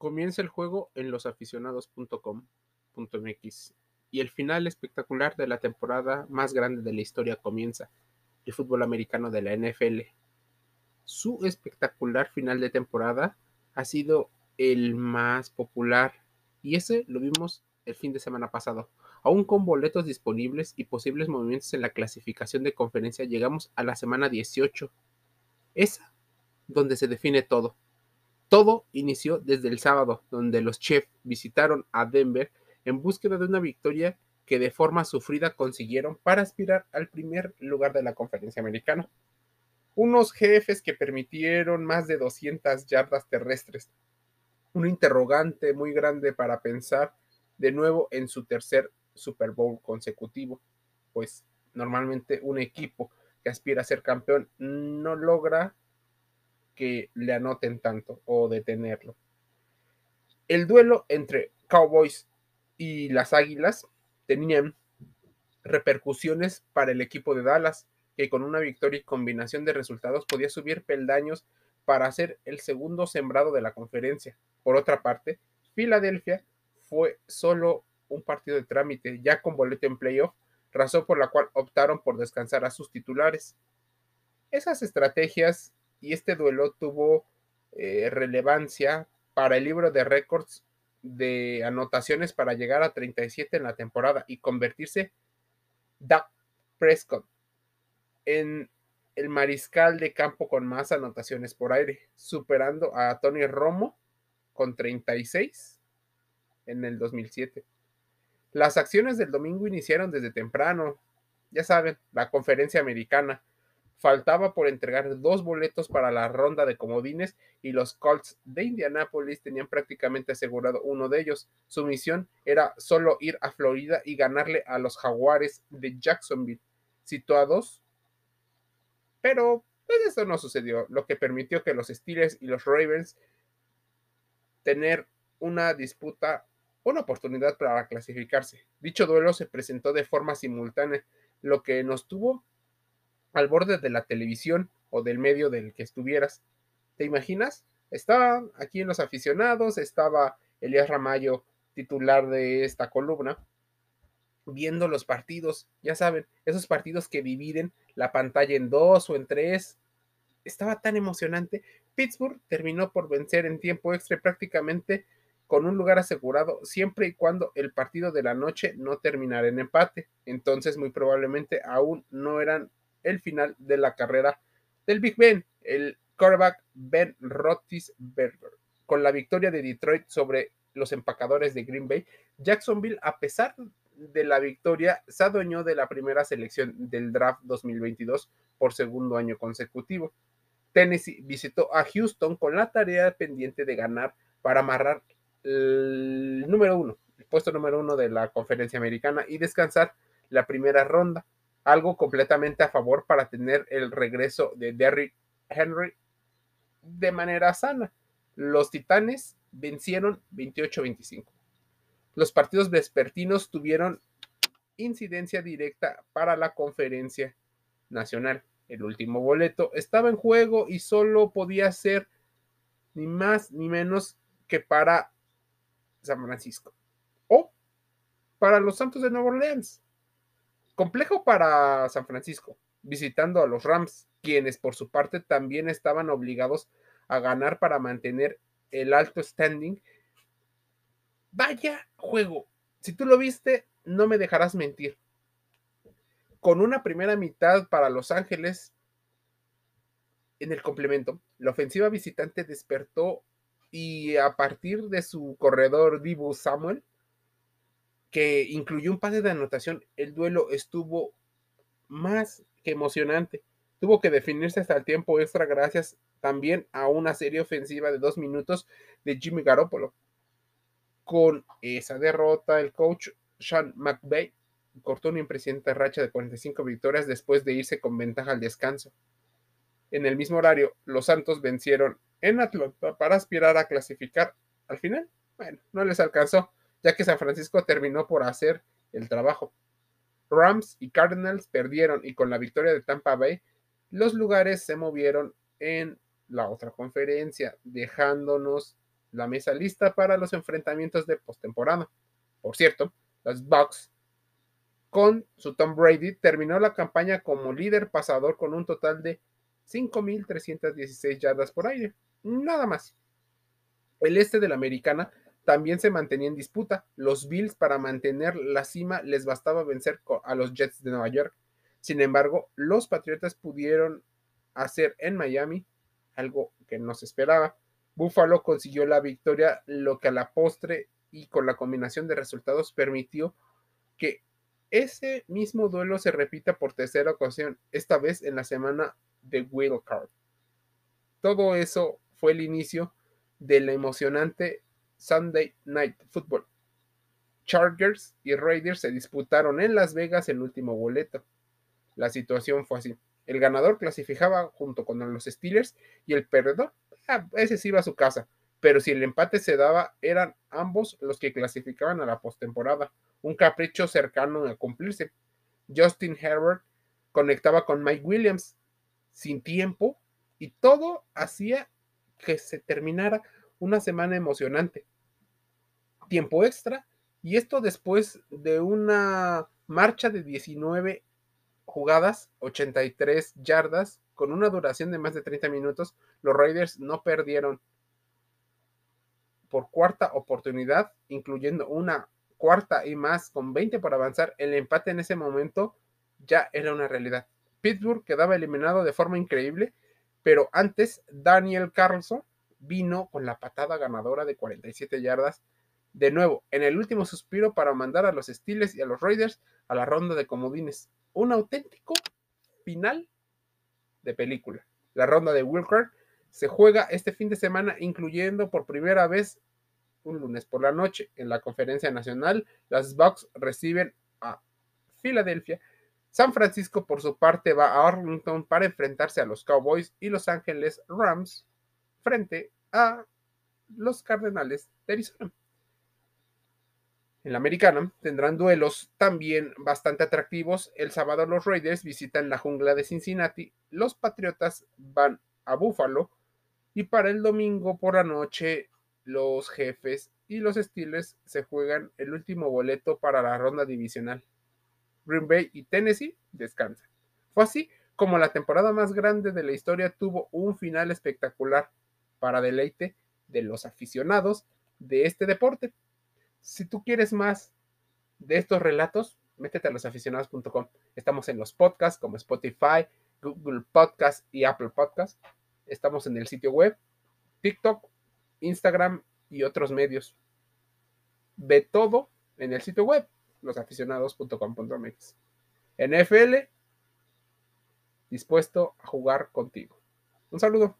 Comienza el juego en losaficionados.com.mx y el final espectacular de la temporada más grande de la historia comienza, el fútbol americano de la NFL. Su espectacular final de temporada ha sido el más popular y ese lo vimos el fin de semana pasado. Aún con boletos disponibles y posibles movimientos en la clasificación de conferencia, llegamos a la semana 18. Esa donde se define todo. Todo inició desde el sábado, donde los Chiefs visitaron a Denver en búsqueda de una victoria que de forma sufrida consiguieron para aspirar al primer lugar de la conferencia americana. Unos jefes que permitieron más de 200 yardas terrestres. Un interrogante muy grande para pensar de nuevo en su tercer Super Bowl consecutivo, pues normalmente un equipo que aspira a ser campeón no logra que le anoten tanto o detenerlo. El duelo entre Cowboys y las Águilas tenían repercusiones para el equipo de Dallas, que con una victoria y combinación de resultados podía subir peldaños para ser el segundo sembrado de la conferencia. Por otra parte, Filadelfia fue solo un partido de trámite, ya con boleto en playoff, razón por la cual optaron por descansar a sus titulares. Esas estrategias y este duelo tuvo eh, relevancia para el libro de récords de anotaciones para llegar a 37 en la temporada y convertirse Doug Prescott en el mariscal de campo con más anotaciones por aire, superando a Tony Romo con 36 en el 2007. Las acciones del domingo iniciaron desde temprano, ya saben, la conferencia americana, faltaba por entregar dos boletos para la ronda de comodines y los Colts de Indianápolis tenían prácticamente asegurado uno de ellos. Su misión era solo ir a Florida y ganarle a los Jaguares de Jacksonville, situados. Pero pues eso no sucedió, lo que permitió que los Steelers y los Ravens tener una disputa, una oportunidad para clasificarse. Dicho duelo se presentó de forma simultánea, lo que nos tuvo al borde de la televisión o del medio del que estuvieras. ¿Te imaginas? Estaba aquí en los aficionados, estaba Elías Ramayo, titular de esta columna, viendo los partidos, ya saben, esos partidos que dividen la pantalla en dos o en tres. Estaba tan emocionante. Pittsburgh terminó por vencer en tiempo extra prácticamente con un lugar asegurado siempre y cuando el partido de la noche no terminara en empate. Entonces muy probablemente aún no eran el final de la carrera del Big Ben, el quarterback Ben Roethlisberger. Con la victoria de Detroit sobre los empacadores de Green Bay, Jacksonville, a pesar de la victoria, se adueñó de la primera selección del draft 2022 por segundo año consecutivo. Tennessee visitó a Houston con la tarea pendiente de ganar para amarrar el número uno, el puesto número uno de la conferencia americana y descansar la primera ronda algo completamente a favor para tener el regreso de Derrick Henry de manera sana. Los Titanes vencieron 28-25. Los partidos vespertinos tuvieron incidencia directa para la conferencia nacional. El último boleto estaba en juego y solo podía ser ni más ni menos que para San Francisco o para los Santos de Nueva Orleans. Complejo para San Francisco, visitando a los Rams, quienes por su parte también estaban obligados a ganar para mantener el alto standing. Vaya juego. Si tú lo viste, no me dejarás mentir. Con una primera mitad para Los Ángeles en el complemento, la ofensiva visitante despertó y a partir de su corredor Dibu Samuel, que incluyó un pase de anotación, el duelo estuvo más que emocionante. Tuvo que definirse hasta el tiempo extra gracias también a una serie ofensiva de dos minutos de Jimmy Garoppolo. Con esa derrota, el coach Sean McVay cortó una impresionante racha de 45 victorias después de irse con ventaja al descanso. En el mismo horario, los Santos vencieron en Atlanta para aspirar a clasificar. Al final, bueno, no les alcanzó ya que San Francisco terminó por hacer el trabajo. Rams y Cardinals perdieron y con la victoria de Tampa Bay, los lugares se movieron en la otra conferencia, dejándonos la mesa lista para los enfrentamientos de postemporada. Por cierto, los Bucks con su Tom Brady terminó la campaña como líder pasador con un total de 5.316 yardas por aire. Nada más. El este de la americana también se mantenía en disputa. Los Bills para mantener la cima les bastaba vencer a los Jets de Nueva York. Sin embargo, los Patriotas pudieron hacer en Miami algo que no se esperaba. Buffalo consiguió la victoria, lo que a la postre y con la combinación de resultados permitió que ese mismo duelo se repita por tercera ocasión, esta vez en la semana de Wild Card. Todo eso fue el inicio del emocionante Sunday Night Football. Chargers y Raiders se disputaron en Las Vegas el último boleto. La situación fue así. El ganador clasificaba junto con los Steelers y el perdedor, ah, ese sí iba a su casa. Pero si el empate se daba, eran ambos los que clasificaban a la postemporada. Un capricho cercano a cumplirse. Justin Herbert conectaba con Mike Williams sin tiempo y todo hacía que se terminara una semana emocionante. Tiempo extra y esto después de una marcha de 19 jugadas, 83 yardas, con una duración de más de 30 minutos, los Raiders no perdieron por cuarta oportunidad, incluyendo una cuarta y más con 20 para avanzar. El empate en ese momento ya era una realidad. Pittsburgh quedaba eliminado de forma increíble, pero antes Daniel Carlson vino con la patada ganadora de 47 yardas. De nuevo, en el último suspiro para mandar a los Steelers y a los Raiders a la ronda de comodines. Un auténtico final de película. La ronda de Wilker se juega este fin de semana, incluyendo por primera vez un lunes por la noche en la conferencia nacional. Las Bucks reciben a Filadelfia San Francisco, por su parte, va a Arlington para enfrentarse a los Cowboys y Los Ángeles Rams frente a los Cardenales de Arizona. En la americana tendrán duelos también bastante atractivos. El sábado los Raiders visitan la jungla de Cincinnati, los Patriotas van a Buffalo y para el domingo por la noche los jefes y los Steelers se juegan el último boleto para la ronda divisional. Green Bay y Tennessee descansan. Fue así como la temporada más grande de la historia tuvo un final espectacular para deleite de los aficionados de este deporte. Si tú quieres más de estos relatos, métete a losaficionados.com. Estamos en los podcasts como Spotify, Google Podcast y Apple Podcast. Estamos en el sitio web, TikTok, Instagram y otros medios. Ve todo en el sitio web losaficionados.com.mx. NFL, dispuesto a jugar contigo. Un saludo.